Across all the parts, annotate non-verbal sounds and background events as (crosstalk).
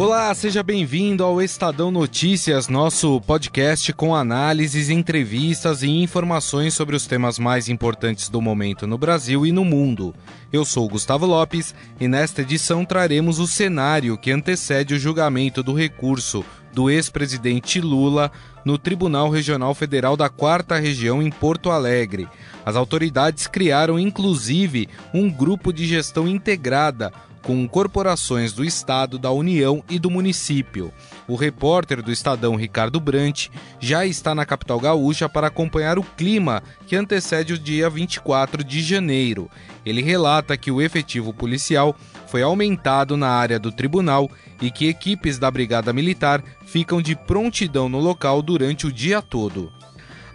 Olá, seja bem-vindo ao Estadão Notícias, nosso podcast com análises, entrevistas e informações sobre os temas mais importantes do momento no Brasil e no mundo. Eu sou Gustavo Lopes e nesta edição traremos o cenário que antecede o julgamento do recurso do ex-presidente Lula no Tribunal Regional Federal da Quarta Região em Porto Alegre. As autoridades criaram inclusive um grupo de gestão integrada com corporações do Estado, da União e do município. O repórter do Estadão Ricardo Brant já está na capital gaúcha para acompanhar o clima que antecede o dia 24 de janeiro. Ele relata que o efetivo policial foi aumentado na área do tribunal e que equipes da Brigada Militar ficam de prontidão no local durante o dia todo.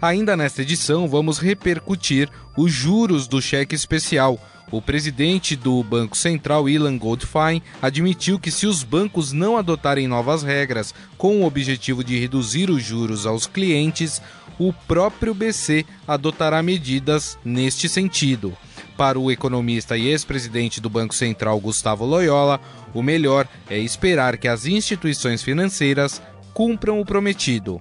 Ainda nesta edição, vamos repercutir os juros do cheque especial o presidente do Banco Central, Ilan Goldfein, admitiu que se os bancos não adotarem novas regras com o objetivo de reduzir os juros aos clientes, o próprio BC adotará medidas neste sentido. Para o economista e ex-presidente do Banco Central, Gustavo Loyola, o melhor é esperar que as instituições financeiras cumpram o prometido.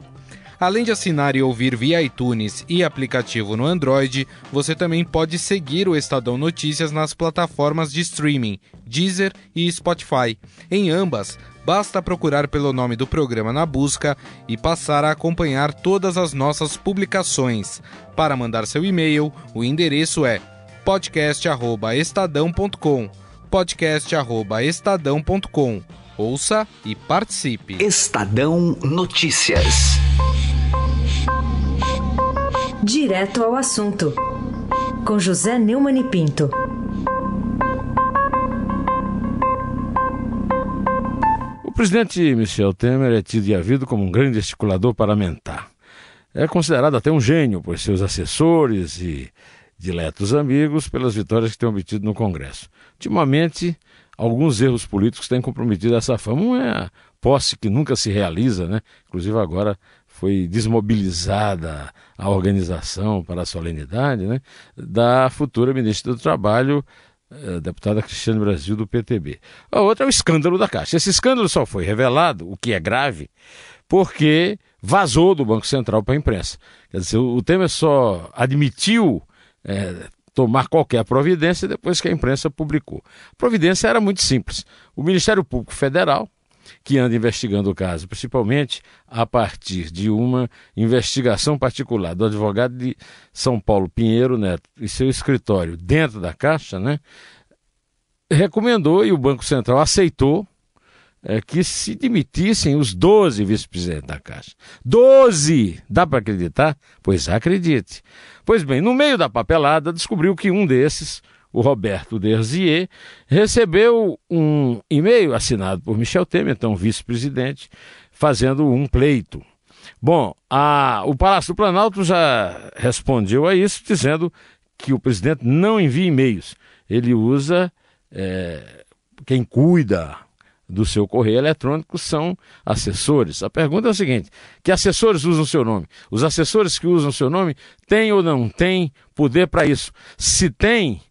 Além de assinar e ouvir via iTunes e aplicativo no Android, você também pode seguir o Estadão Notícias nas plataformas de streaming Deezer e Spotify. Em ambas, basta procurar pelo nome do programa na busca e passar a acompanhar todas as nossas publicações. Para mandar seu e-mail, o endereço é podcast@estadão.com. podcast@estadão.com. Ouça e participe. Estadão Notícias. Direto ao assunto, com José Neumann e Pinto. O presidente Michel Temer é tido e havido como um grande articulador parlamentar. É considerado até um gênio por seus assessores e diletos amigos pelas vitórias que tem obtido no Congresso. Ultimamente, alguns erros políticos têm comprometido essa fama. Um é posse que nunca se realiza, né? Inclusive agora foi desmobilizada a organização para a solenidade, né? Da futura ministra do Trabalho, eh, deputada Cristiane Brasil do PTB. A outra é o escândalo da Caixa. Esse escândalo só foi revelado, o que é grave, porque vazou do Banco Central para a imprensa. Quer dizer, o Temer só admitiu é, tomar qualquer providência depois que a imprensa publicou. A providência era muito simples. O Ministério Público Federal que anda investigando o caso, principalmente a partir de uma investigação particular do advogado de São Paulo Pinheiro Neto e seu escritório dentro da Caixa, né, recomendou e o Banco Central aceitou é, que se demitissem os 12 vice-presidentes da Caixa. 12! Dá para acreditar? Pois acredite. Pois bem, no meio da papelada, descobriu que um desses, o Roberto Derzier, recebeu um e-mail assinado por Michel Temer, então vice-presidente, fazendo um pleito. Bom, a, o Palácio do Planalto já respondeu a isso, dizendo que o presidente não envia e-mails. Ele usa é, quem cuida do seu correio eletrônico são assessores. A pergunta é a seguinte: que assessores usam seu nome? Os assessores que usam seu nome têm ou não têm poder para isso? Se tem,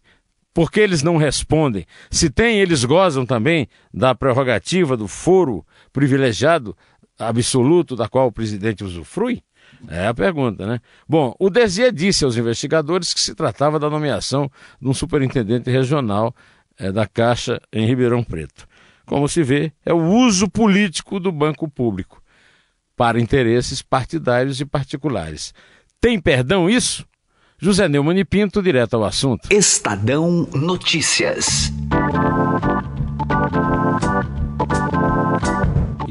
por que eles não respondem? Se tem, eles gozam também da prerrogativa do foro privilegiado absoluto da qual o presidente usufrui? É a pergunta, né? Bom, o Desier disse aos investigadores que se tratava da nomeação de um superintendente regional é, da Caixa em Ribeirão Preto. Como se vê, é o uso político do banco público para interesses partidários e particulares. Tem perdão isso? José Neumann e Pinto, direto ao assunto. Estadão Notícias.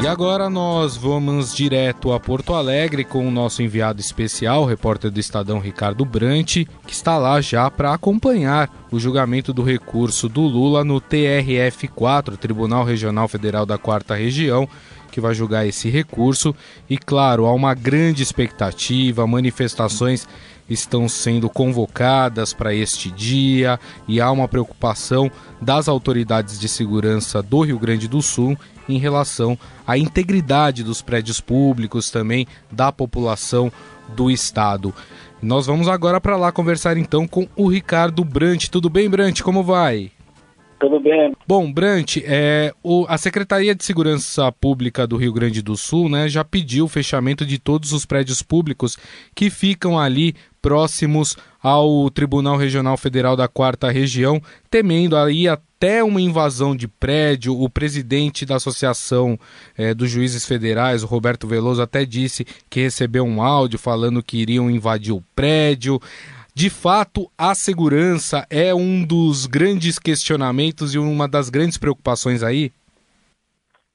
E agora nós vamos direto a Porto Alegre com o nosso enviado especial, repórter do Estadão Ricardo Brant, que está lá já para acompanhar o julgamento do recurso do Lula no TRF4, Tribunal Regional Federal da Quarta Região, que vai julgar esse recurso. E claro, há uma grande expectativa, manifestações estão sendo convocadas para este dia e há uma preocupação das autoridades de segurança do Rio Grande do Sul em relação à integridade dos prédios públicos, também da população do estado. Nós vamos agora para lá conversar então com o Ricardo Brant. Tudo bem, Brant? Como vai? Tudo bem. Bom, Brant, é, a Secretaria de Segurança Pública do Rio Grande do Sul né, já pediu o fechamento de todos os prédios públicos que ficam ali próximos ao Tribunal Regional Federal da Quarta Região, temendo aí até uma invasão de prédio. O presidente da Associação é, dos Juízes Federais, Roberto Veloso, até disse que recebeu um áudio falando que iriam invadir o prédio. De fato, a segurança é um dos grandes questionamentos e uma das grandes preocupações aí?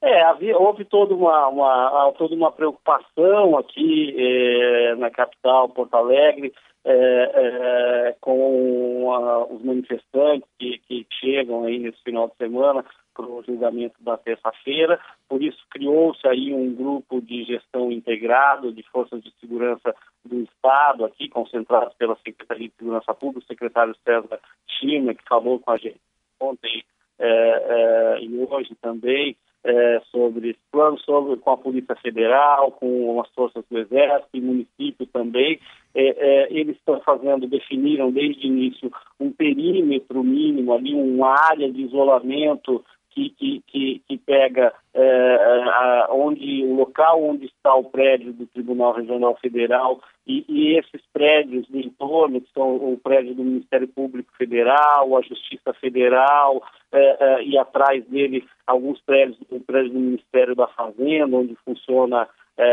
É, havia, houve toda uma, uma, toda uma preocupação aqui é, na capital, Porto Alegre, é, é, com a, os manifestantes que, que chegam aí nesse final de semana para o julgamento da terça-feira. Por isso criou-se aí um grupo de gestão integrado de forças de segurança do Estado, aqui concentrados pela Secretaria de Segurança Pública, o secretário César Chima, que falou com a gente ontem é, é, e hoje também, é, sobre esse plano, sobre, com a Polícia Federal, com as forças do Exército e município também. É, é, eles estão fazendo, definiram desde o início um perímetro mínimo ali, uma área de isolamento que, que, que, que pega é, a, onde, o local onde está o prédio do Tribunal Regional Federal e, e, esses prédios do entorno, que são o prédio do Ministério Público Federal, a Justiça Federal, é, é, e atrás dele alguns prédios, o prédio do Ministério da Fazenda, onde funciona é,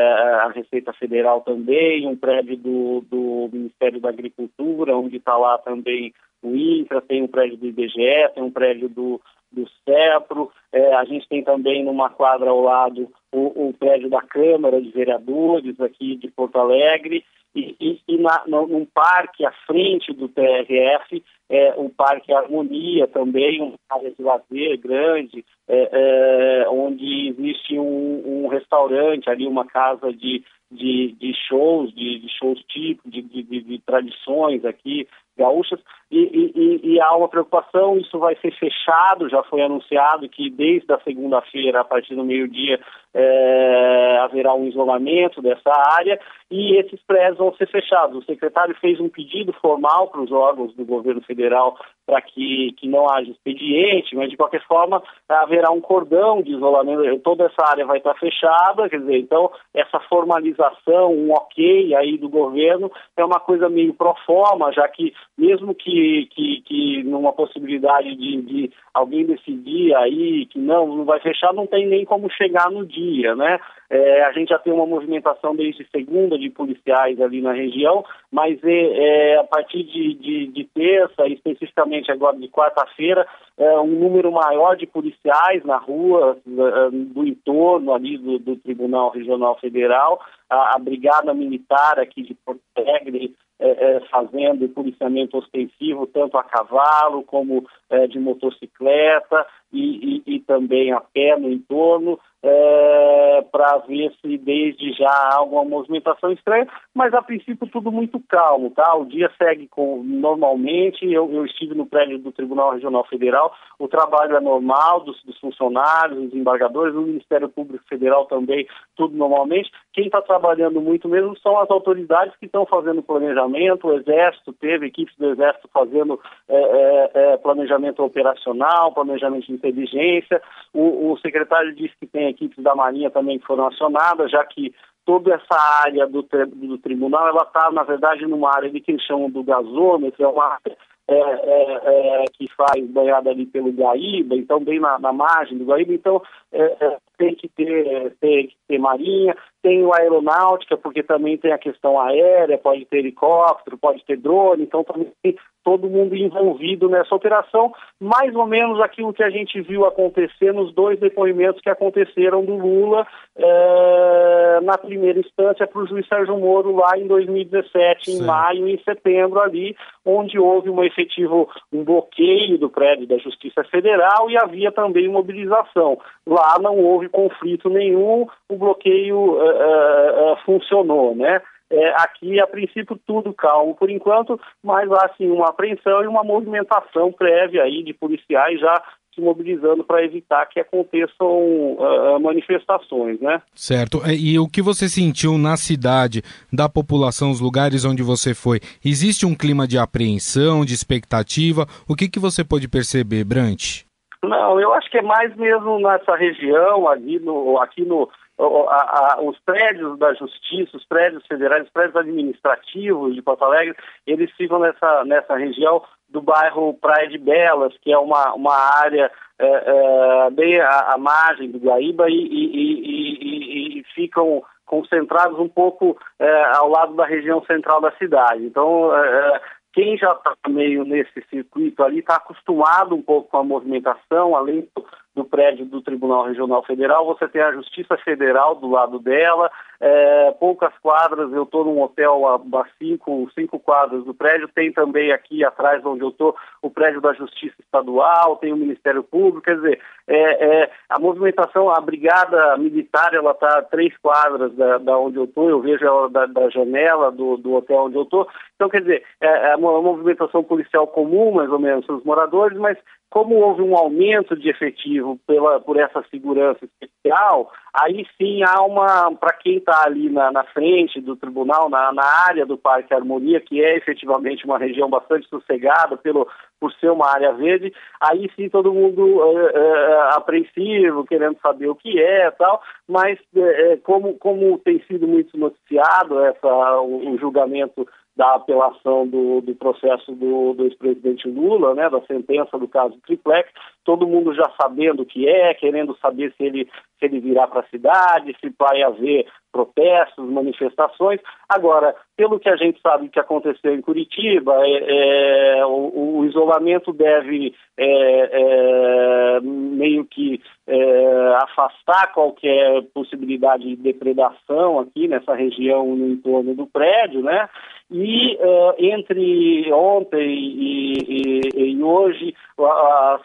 a Receita Federal também, um prédio do, do Ministério da Agricultura, onde está lá também o INCRA, tem um prédio do IBGE, tem um prédio do, do CEPRO, é, a gente tem também numa quadra ao lado o, o, prédio da Câmara de Vereadores aqui de Porto Alegre, e, e, e na, no, num parque à frente do TRF, é, o Parque Harmonia também, uma área de lazer grande, é, é, onde existe um, um, restaurante ali, uma casa de, de, de shows, de, de shows típicos, de, de, de tradições aqui, gaúchas, e, e, e, há uma preocupação, isso vai ser fechado, já foi anunciado que desde a segunda-feira, a partir do meio-dia, é, haverá um isolamento dessa área e esses prédios vão ser fechados. O secretário fez um pedido formal para os órgãos do governo federal para que, que não haja expediente, mas de qualquer forma haverá um cordão de isolamento, toda essa área vai estar fechada, quer dizer, então essa formalização, um ok aí do governo é uma coisa meio pro forma, já que mesmo que, que, que numa possibilidade de, de alguém decidir aí que não, não vai fechar, não tem nem como chegar no dia, né? É, a gente já tem uma movimentação desde segunda de policiais ali na região, mas é, é a partir de, de, de, terça, especificamente agora de quarta-feira, é, um número maior de policiais na rua, é, do entorno ali do, do Tribunal Regional Federal, a, a, Brigada Militar aqui de Porto Alegre é, é, fazendo policiamento ostensivo tanto a cavalo como é, de motocicleta e, e, e, também a pé no entorno é, para ver se desde já há alguma movimentação estranha, mas a princípio tudo muito calmo, tá? O dia segue com, normalmente, eu, eu estive no prédio do Tribunal Regional Federal, o trabalho é normal dos, dos funcionários, dos embargadores, o Ministério Público Federal também, tudo normalmente. Quem está trabalhando muito mesmo são as autoridades que estão fazendo planejamento, o Exército teve equipes do Exército fazendo é, é, é planejamento operacional, planejamento de inteligência, o, o secretário disse que tem equipes da Marinha também que foram acionadas, já que toda essa área do, do tribunal, ela está, na verdade, numa área de que eles chamam do gasômetro, é uma área é, é, é, que faz banhada ali pelo Guaíba, então bem na, na margem do Guaíba, então é, é, tem que ter tem que ter marinha, tem o aeronáutica, porque também tem a questão aérea, pode ter helicóptero, pode ter drone, então também tem todo mundo envolvido nessa operação, mais ou menos aquilo que a gente viu acontecer nos dois depoimentos que aconteceram do Lula é, na primeira instância para o juiz Sérgio Moro lá em 2017, Sim. em maio e em setembro ali, onde houve um efetivo um bloqueio do prédio da Justiça Federal e havia também mobilização. Lá não houve conflito nenhum, o bloqueio uh, uh, funcionou, né? É, aqui, a princípio, tudo calmo por enquanto, mas há sim uma apreensão e uma movimentação prévia aí de policiais já se mobilizando para evitar que aconteçam uh, manifestações, né? Certo. E o que você sentiu na cidade, da população, os lugares onde você foi? Existe um clima de apreensão, de expectativa? O que, que você pode perceber, Brant? Não, eu acho que é mais mesmo nessa região, ali no, aqui no, a, a, os prédios da justiça, os prédios federais, os prédios administrativos de Porto Alegre, eles ficam nessa, nessa região do bairro Praia de Belas, que é uma, uma área é, é, bem à, à, margem do Guaíba e, e, e, e ficam concentrados um pouco é, ao lado da região central da cidade. Então, é, é, quem já está meio nesse circuito ali está acostumado um pouco com a movimentação, além do, do prédio do Tribunal Regional Federal, você tem a Justiça Federal do lado dela, é, poucas quadras, eu estou num hotel a, a, cinco, cinco quadras do prédio, tem também aqui atrás onde eu estou o prédio da Justiça Estadual, tem o Ministério Público, quer dizer, é, é, a movimentação, a brigada militar, ela está a três quadras da, da onde eu estou, eu vejo ela da, da janela do, do, hotel onde eu estou, então quer dizer, é, é uma movimentação policial comum, mais ou menos, os moradores, mas como houve um aumento de efetivo pela, por essa segurança especial, aí sim há uma, para quem está ali na, na, frente do tribunal, na, na, área do Parque Harmonia, que é efetivamente uma região bastante sossegada pelo, por ser uma área verde, aí sim todo mundo é, é, apreensivo, querendo saber o que é tal, mas é, como, como tem sido muito noticiado essa, o, o julgamento da apelação do, do processo do, do ex-presidente Lula, né, da sentença do caso Triplex, todo mundo já sabendo o que é, querendo saber se ele, se ele virá para a cidade, se vai haver protestos, manifestações. Agora, pelo que a gente sabe que aconteceu em Curitiba, é, é, o, o, isolamento deve é, é meio que é, afastar qualquer possibilidade de depredação aqui nessa região no entorno do prédio, né? E uh, entre ontem e, e, e hoje, a, a,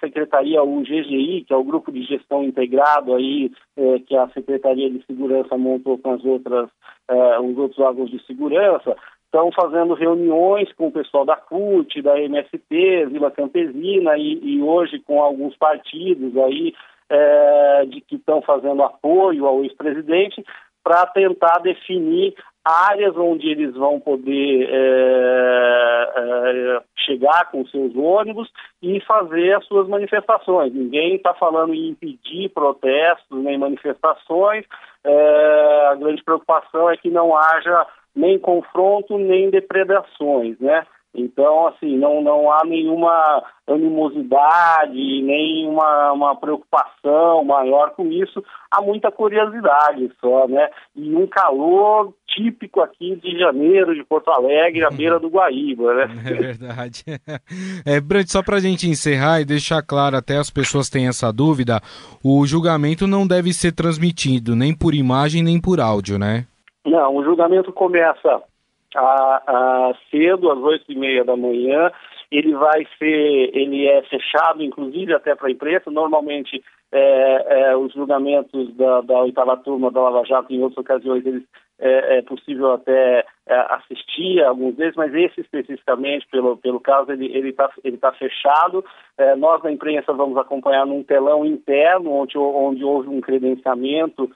Secretaria, o GGI, que é o Grupo de Gestão Integrado aí, uh, que a Secretaria de Segurança montou com as outras, uh, os outros órgãos de segurança, estão fazendo reuniões com o pessoal da CUT, da MST, Vila Campesina e, e hoje com alguns partidos aí é, de que estão fazendo apoio ao ex-presidente para tentar definir áreas onde eles vão poder é, é, chegar com seus ônibus e fazer as suas manifestações. Ninguém está falando em impedir protestos nem manifestações. É, a grande preocupação é que não haja nem confronto nem depredações, né? Então, assim, não, não há nenhuma animosidade, nem uma, uma preocupação maior com isso. Há muita curiosidade só, né? E um calor típico aqui de janeiro, de Porto Alegre, à beira do Guaíba, né? (laughs) É verdade. É, Brant, só para a gente encerrar e deixar claro, até as pessoas têm essa dúvida, o julgamento não deve ser transmitido nem por imagem nem por áudio, né? Não, o julgamento começa a, a cedo, às oito e meia da manhã. Ele vai ser, ele é fechado, inclusive até para a imprensa. Normalmente, é, é, os julgamentos da, da oitava turma da Lava Jato, em outras ocasiões, eles, é, é possível até é, assistir alguns deles, mas esse especificamente, pelo, pelo caso, ele está ele tá, ele tá fechado. É, nós, da imprensa, vamos acompanhar num telão interno, onde, onde houve um credenciamento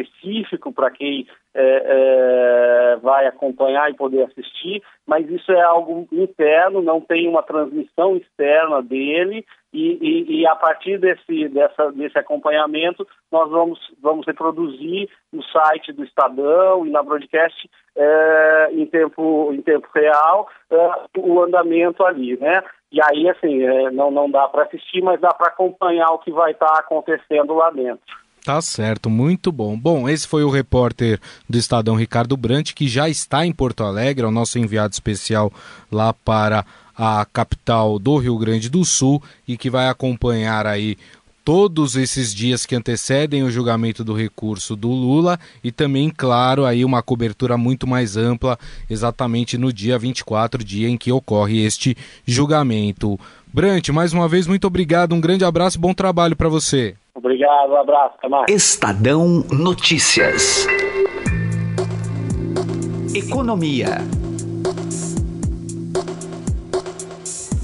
específico para quem é, é, vai acompanhar e poder assistir, mas isso é algo interno, não tem uma transmissão externa dele e, e, e a partir desse, dessa, desse acompanhamento nós vamos, vamos reproduzir no site do Estadão e na broadcast é, em, tempo, em tempo real é, o andamento ali, né? E aí, assim, é, não, não dá para assistir, mas dá para acompanhar o que vai estar tá acontecendo lá dentro. Tá certo, muito bom. Bom, esse foi o repórter do Estadão Ricardo Brant, que já está em Porto Alegre, é o nosso enviado especial lá para a capital do Rio Grande do Sul e que vai acompanhar aí todos esses dias que antecedem o julgamento do recurso do Lula e também, claro, aí uma cobertura muito mais ampla, exatamente no dia 24, dia em que ocorre este julgamento. Brant, mais uma vez, muito obrigado, um grande abraço, bom trabalho para você. Obrigado, um abraço, até mais. Estadão Notícias. Economia.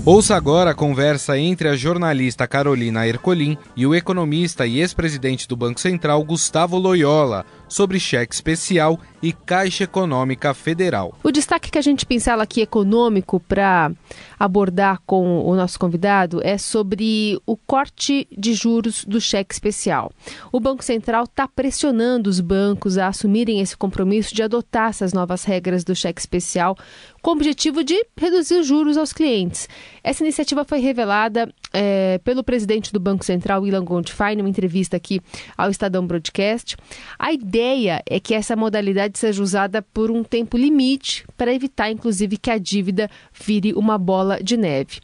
Ouça agora a conversa entre a jornalista Carolina Ercolim e o economista e ex-presidente do Banco Central Gustavo Loyola sobre cheque especial e Caixa Econômica Federal. O destaque que a gente pincela aqui econômico para abordar com o nosso convidado é sobre o corte de juros do cheque especial. O Banco Central está pressionando os bancos a assumirem esse compromisso de adotar essas novas regras do cheque especial com o objetivo de reduzir os juros aos clientes. Essa iniciativa foi revelada é, pelo presidente do Banco Central, Ilan Goldfein, numa entrevista aqui ao Estadão Broadcast. A ideia é que essa modalidade seja usada por um tempo limite para evitar, inclusive, que a dívida vire uma bola de neve.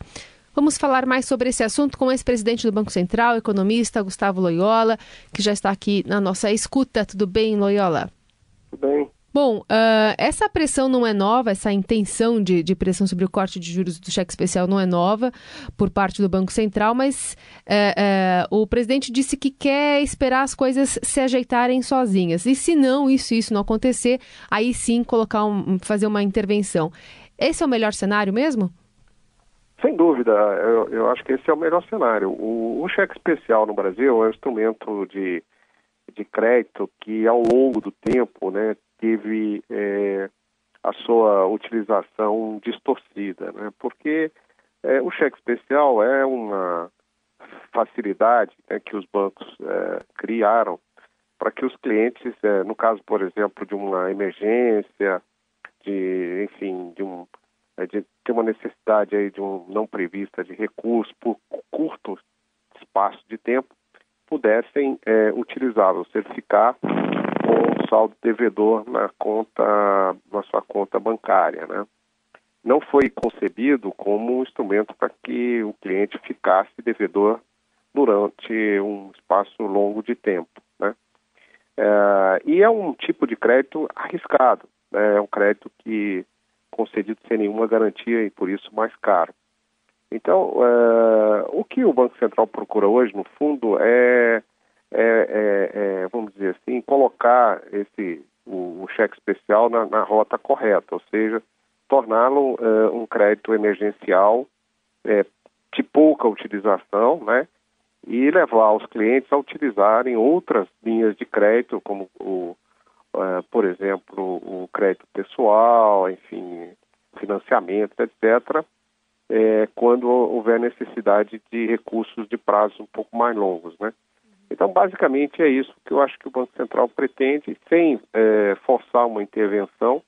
Vamos falar mais sobre esse assunto com o ex-presidente do Banco Central, economista Gustavo Loyola, que já está aqui na nossa escuta. Tudo bem, Loyola? Tudo bem. Bom, uh, essa pressão não é nova, essa intenção de, de, pressão sobre o corte de juros do cheque especial não é nova por parte do Banco Central, mas uh, uh, o presidente disse que quer esperar as coisas se ajeitarem sozinhas. E se não, isso isso não acontecer, aí sim colocar um, fazer uma intervenção. Esse é o melhor cenário mesmo? Sem dúvida, eu, eu acho que esse é o melhor cenário. O, o cheque especial no Brasil é um instrumento de, de crédito que, ao longo do tempo, né, teve é, a sua utilização distorcida, né? porque é, o cheque especial é uma facilidade né, que os bancos é, criaram para que os clientes, é, no caso, por exemplo, de uma emergência, de, enfim, de, um, é, de ter uma necessidade aí de um não prevista de recurso por curto espaço de tempo, pudessem é, utilizá-lo, certificar com o saldo devedor na conta, na sua conta bancária, né? Não foi concebido como um instrumento para que o cliente ficasse devedor durante um espaço longo de tempo, né? É, e é um tipo de crédito arriscado, né? é um crédito que concedido sem nenhuma garantia e por isso mais caro. Então, é, o que o Banco Central procura hoje, no fundo, é é, é, é, vamos dizer assim, colocar esse o, o cheque especial na, na, rota correta, ou seja, torná-lo é, um crédito emergencial é, de pouca utilização, né? E levar os clientes a utilizarem outras linhas de crédito, como o, é, por exemplo, o crédito pessoal, enfim, financiamento, etc., é, quando houver necessidade de recursos de prazo um pouco mais longos, né? Então, basicamente, é isso que eu acho que o Banco Central pretende, sem é, forçar uma intervenção,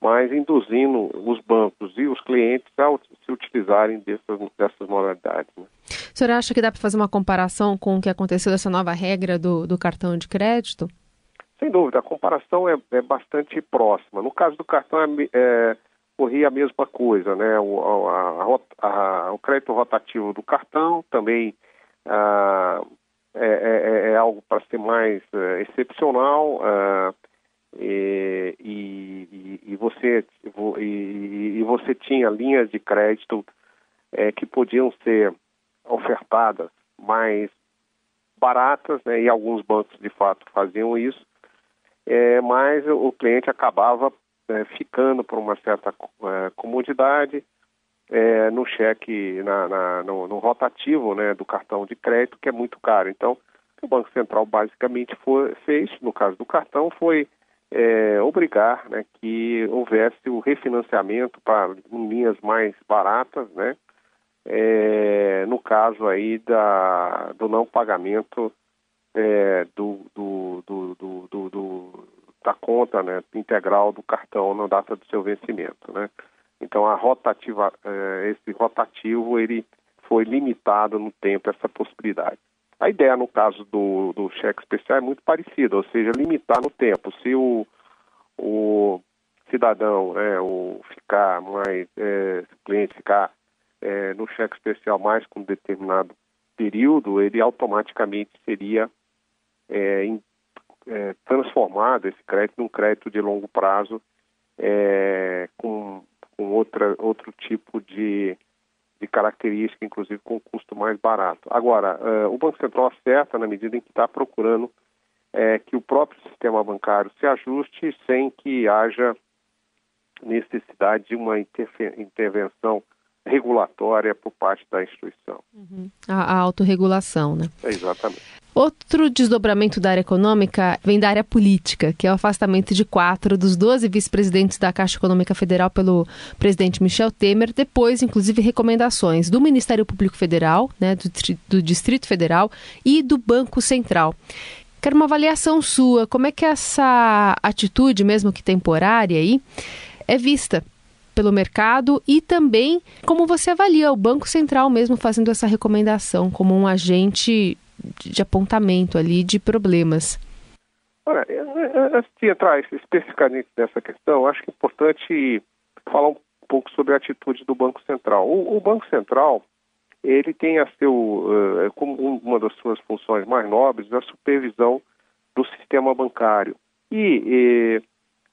mas induzindo os bancos e os clientes a se utilizarem dessas, dessas modalidades. Né? O senhor acha que dá para fazer uma comparação com o que aconteceu dessa nova regra do, do cartão de crédito? Sem dúvida, a comparação é, é bastante próxima. No caso do cartão, é, é corria a mesma coisa, né? O, a, a, a, o crédito rotativo do cartão também ah, é, é, é, é algo para ser mais uh, excepcional e, e, e, você e, e, você tinha linhas de crédito é, que podiam ser ofertadas mais baratas, né, e alguns bancos de fato faziam isso, é, mas o cliente acabava é, ficando por uma certa é, comodidade é, no cheque, na, na, no, no, rotativo né, do cartão de crédito, que é muito caro. Então, o Banco Central basicamente foi, fez, no caso do cartão, foi é, obrigar né, que houvesse o refinanciamento para linhas mais baratas, né, é, no caso aí da, do não pagamento é, do, do, do, do, da conta né, integral do cartão na data do seu vencimento. Né. Então a rotativa, eh, esse rotativo ele foi limitado no tempo essa possibilidade. A ideia no caso do, do cheque especial é muito parecida, ou seja, limitar no tempo. Se o, o cidadão, né, o ficar mais, é, o cliente ficar é, no cheque especial mais com um determinado período, ele automaticamente seria é, em, transformado esse crédito num crédito de longo prazo com com outra, outro tipo de, de característica, inclusive com custo mais barato. Agora, uh, o Banco Central acerta na medida em que está procurando é, que o próprio sistema bancário se ajuste sem que haja necessidade de uma intervenção regulatória por parte da instituição. Uhum. A, a autorregulação, né? É, exatamente. Outro desdobramento da área econômica vem da área política, que é o afastamento de quatro dos 12 vice-presidentes da Caixa Econômica Federal pelo presidente Michel Temer, depois, inclusive, recomendações do Ministério Público Federal, né, do, do Distrito Federal e do Banco Central. Quero uma avaliação sua. Como é que essa atitude, mesmo que temporária, aí, é vista pelo mercado e também como você avalia o Banco Central mesmo fazendo essa recomendação como um agente de apontamento ali de problemas? Olha, antes de entrar especificamente nessa questão, acho que é importante falar um pouco sobre a atitude do Banco Central. O, o Banco Central, ele tem a seu, uh, como uma das suas funções mais nobres, a supervisão do sistema bancário. E,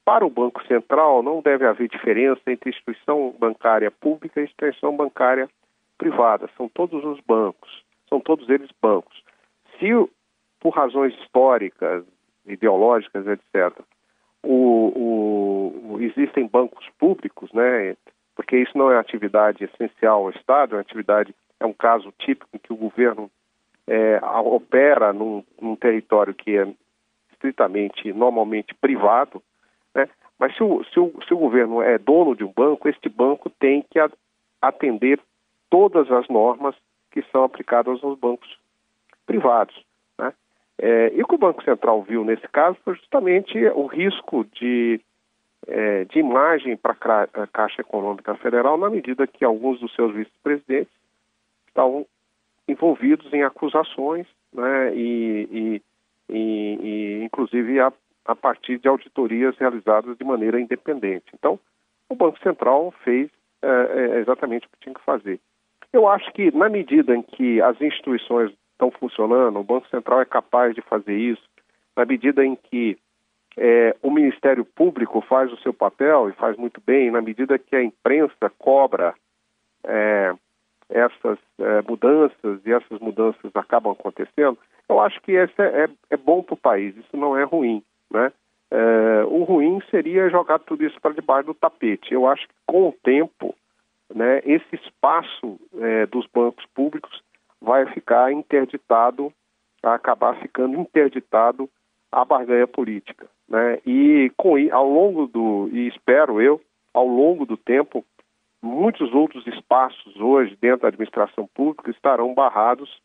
para o Banco Central não deve haver diferença entre instituição bancária pública e instituição bancária privada. São todos os bancos, são todos eles bancos. Se, por razões históricas, ideológicas, etc., o, o, existem bancos públicos, né, porque isso não é atividade essencial ao Estado, é atividade, é um caso típico em que o governo é, opera num, num, território que é estritamente, normalmente privado, né, mas se o, se, o, se o governo é dono de um banco, este banco tem que atender todas as normas que são aplicadas aos bancos privados. Né? É, e o que o Banco Central viu nesse caso foi justamente o risco de, é, de imagem para a Caixa Econômica Federal, na medida que alguns dos seus vice-presidentes estavam envolvidos em acusações, né, e, e, e, e inclusive a, a, partir de auditorias realizadas de maneira independente. Então, o Banco Central fez é, é exatamente o que tinha que fazer. Eu acho que, na medida em que as instituições estão funcionando, o Banco Central é capaz de fazer isso, na medida em que é, o Ministério Público faz o seu papel e faz muito bem, na medida que a imprensa cobra é, essas é, mudanças e essas mudanças acabam acontecendo, eu acho que esse é, é, é bom para o país, isso não é ruim. Né? É, o ruim seria jogar tudo isso para debaixo do tapete. Eu acho que com o tempo, né, esse espaço é, dos bancos públicos vai ficar interditado, vai acabar ficando interditado a barganha política. Né? E com, ao longo do, e espero eu, ao longo do tempo, muitos outros espaços hoje dentro da administração pública estarão barrados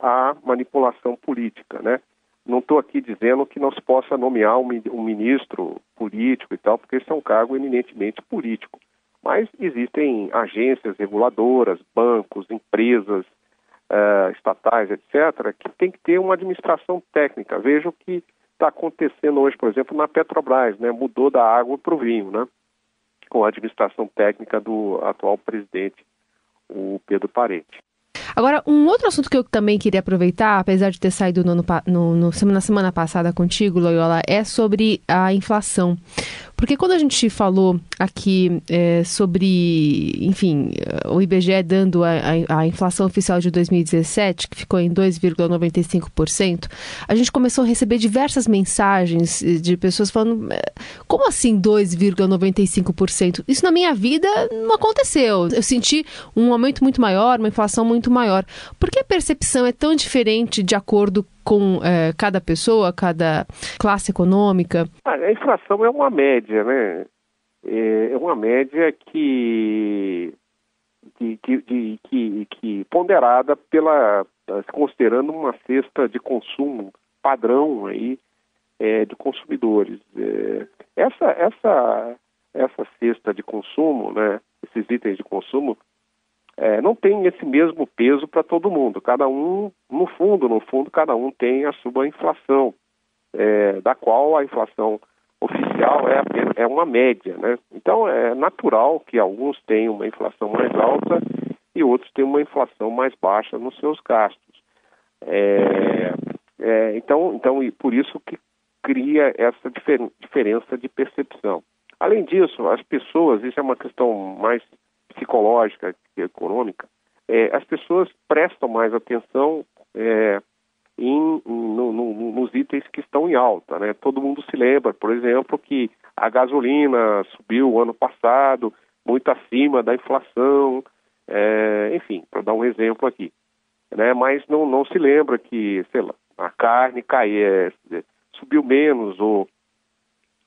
à manipulação política, né? Não estou aqui dizendo que não se possa nomear um ministro político e tal, porque esse é um cargo eminentemente político. Mas existem agências reguladoras, bancos, empresas, uh, estatais, etc., que tem que ter uma administração técnica. Veja o que está acontecendo hoje, por exemplo, na Petrobras, né? mudou da água para o vinho, né? com a administração técnica do atual presidente, o Pedro Parente. Agora, um outro assunto que eu também queria aproveitar, apesar de ter saído no, no, no, na semana passada contigo, Loyola, é sobre a inflação. Porque quando a gente falou aqui é, sobre, enfim, o IBGE dando a, a, a, inflação oficial de 2017, que ficou em 2,95%, a gente começou a receber diversas mensagens de pessoas falando: como assim 2,95%? Isso na minha vida não aconteceu. Eu senti um aumento muito maior, uma inflação muito maior. Por que a percepção é tão diferente de acordo com é, cada pessoa, cada classe econômica? A inflação é uma média, né? É, é uma média que, que, que, que, que ponderada pela considerando uma cesta de consumo padrão aí é, de consumidores. É, essa essa essa cesta de consumo, né? Esses itens de consumo é, não tem esse mesmo peso para todo mundo. Cada um, no fundo, no fundo, cada um tem a sua inflação, é, da qual a inflação oficial é, apenas, é uma média, né? Então é natural que alguns tenham uma inflação mais alta e outros tenham uma inflação mais baixa nos seus gastos. É, é, então, então, e por isso que cria essa difer diferença de percepção. Além disso, as pessoas, isso é uma questão mais psicológica econômica, é, as pessoas prestam mais atenção é, em, no, no, nos itens itens que estão em alta, né? Todo mundo se lembra, por exemplo, que a gasolina subiu ano passado, muito acima da inflação, é, enfim, para dar um exemplo aqui. Né? Mas não, não se lembra que, sei lá, a carne cai, é, subiu menos ou,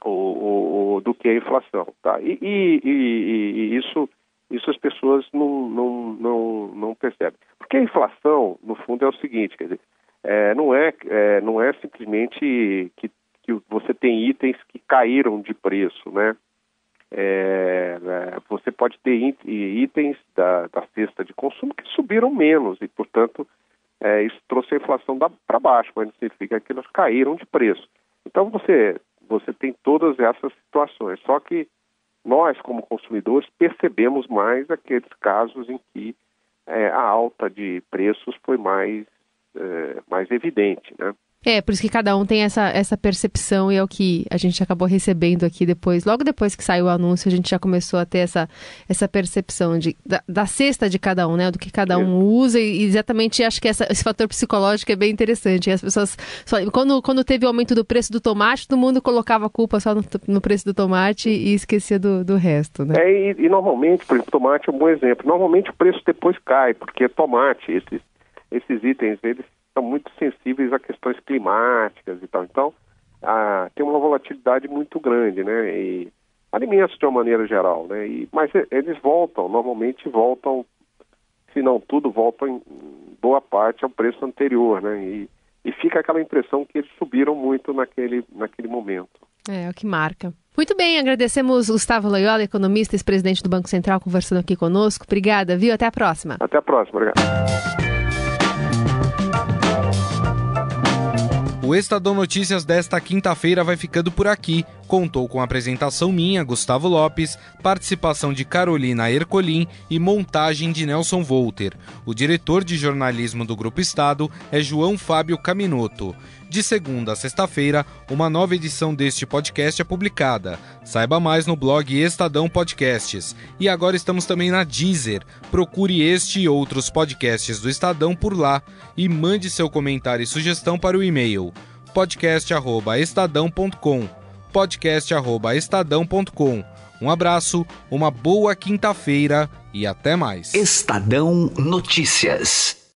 ou, ou, do que a inflação. Tá? E, e, e, e, isso, isso as pessoas não, não, não, não percebem. Porque a inflação, no fundo, é o seguinte, quer dizer, é, não, é, é, não é simplesmente que, que você tem itens que caíram de preço, né? É, é, você pode ter itens da, da, cesta de consumo que subiram menos e, portanto, é, isso trouxe a inflação para baixo, mas não significa que elas caíram de preço. Então, você, você tem todas essas situações, só que nós, como consumidores, percebemos mais aqueles casos em que é, a alta de preços foi mais, é, mais evidente, né? É, por isso que cada um tem essa, essa percepção e é o que a gente acabou recebendo aqui depois. Logo depois que saiu o anúncio, a gente já começou a ter essa, essa percepção de, da, da cesta de cada um, né? Do que cada um usa e exatamente acho que essa, esse fator psicológico é bem interessante. As pessoas, só, quando, quando teve o aumento do preço do tomate, todo mundo colocava a culpa só no, no preço do tomate e esquecia do, do resto, né? É, e, e normalmente, por exemplo, tomate é um bom exemplo. Normalmente o preço depois cai, porque tomate, esses, esses itens, eles são muito sensíveis a questões climáticas e tal. Então, ah, tem uma volatilidade muito grande, né? E alimentos de uma maneira geral, né? E, mas eles voltam, normalmente voltam, se não tudo, voltam em boa parte ao preço anterior, né? E, e fica aquela impressão que eles subiram muito naquele, naquele momento. É, é o que marca. Muito bem, agradecemos Gustavo Loyola, economista e presidente do Banco Central, conversando aqui conosco. Obrigada, viu? Até a próxima. Até a próxima, obrigado. O Estadão Notícias desta quinta-feira vai ficando por aqui. Contou com apresentação minha, Gustavo Lopes, participação de Carolina Ercolim e montagem de Nelson Volter. O diretor de jornalismo do Grupo Estado é João Fábio Caminoto. De segunda a sexta-feira, uma nova edição deste podcast é publicada. Saiba mais no blog Estadão Podcasts. E agora estamos também na Deezer. Procure este e outros podcasts do Estadão por lá e mande seu comentário e sugestão para o e-mail podcast@estadão.com. podcast@estadão.com. Um abraço, uma boa quinta-feira e até mais. Estadão Notícias.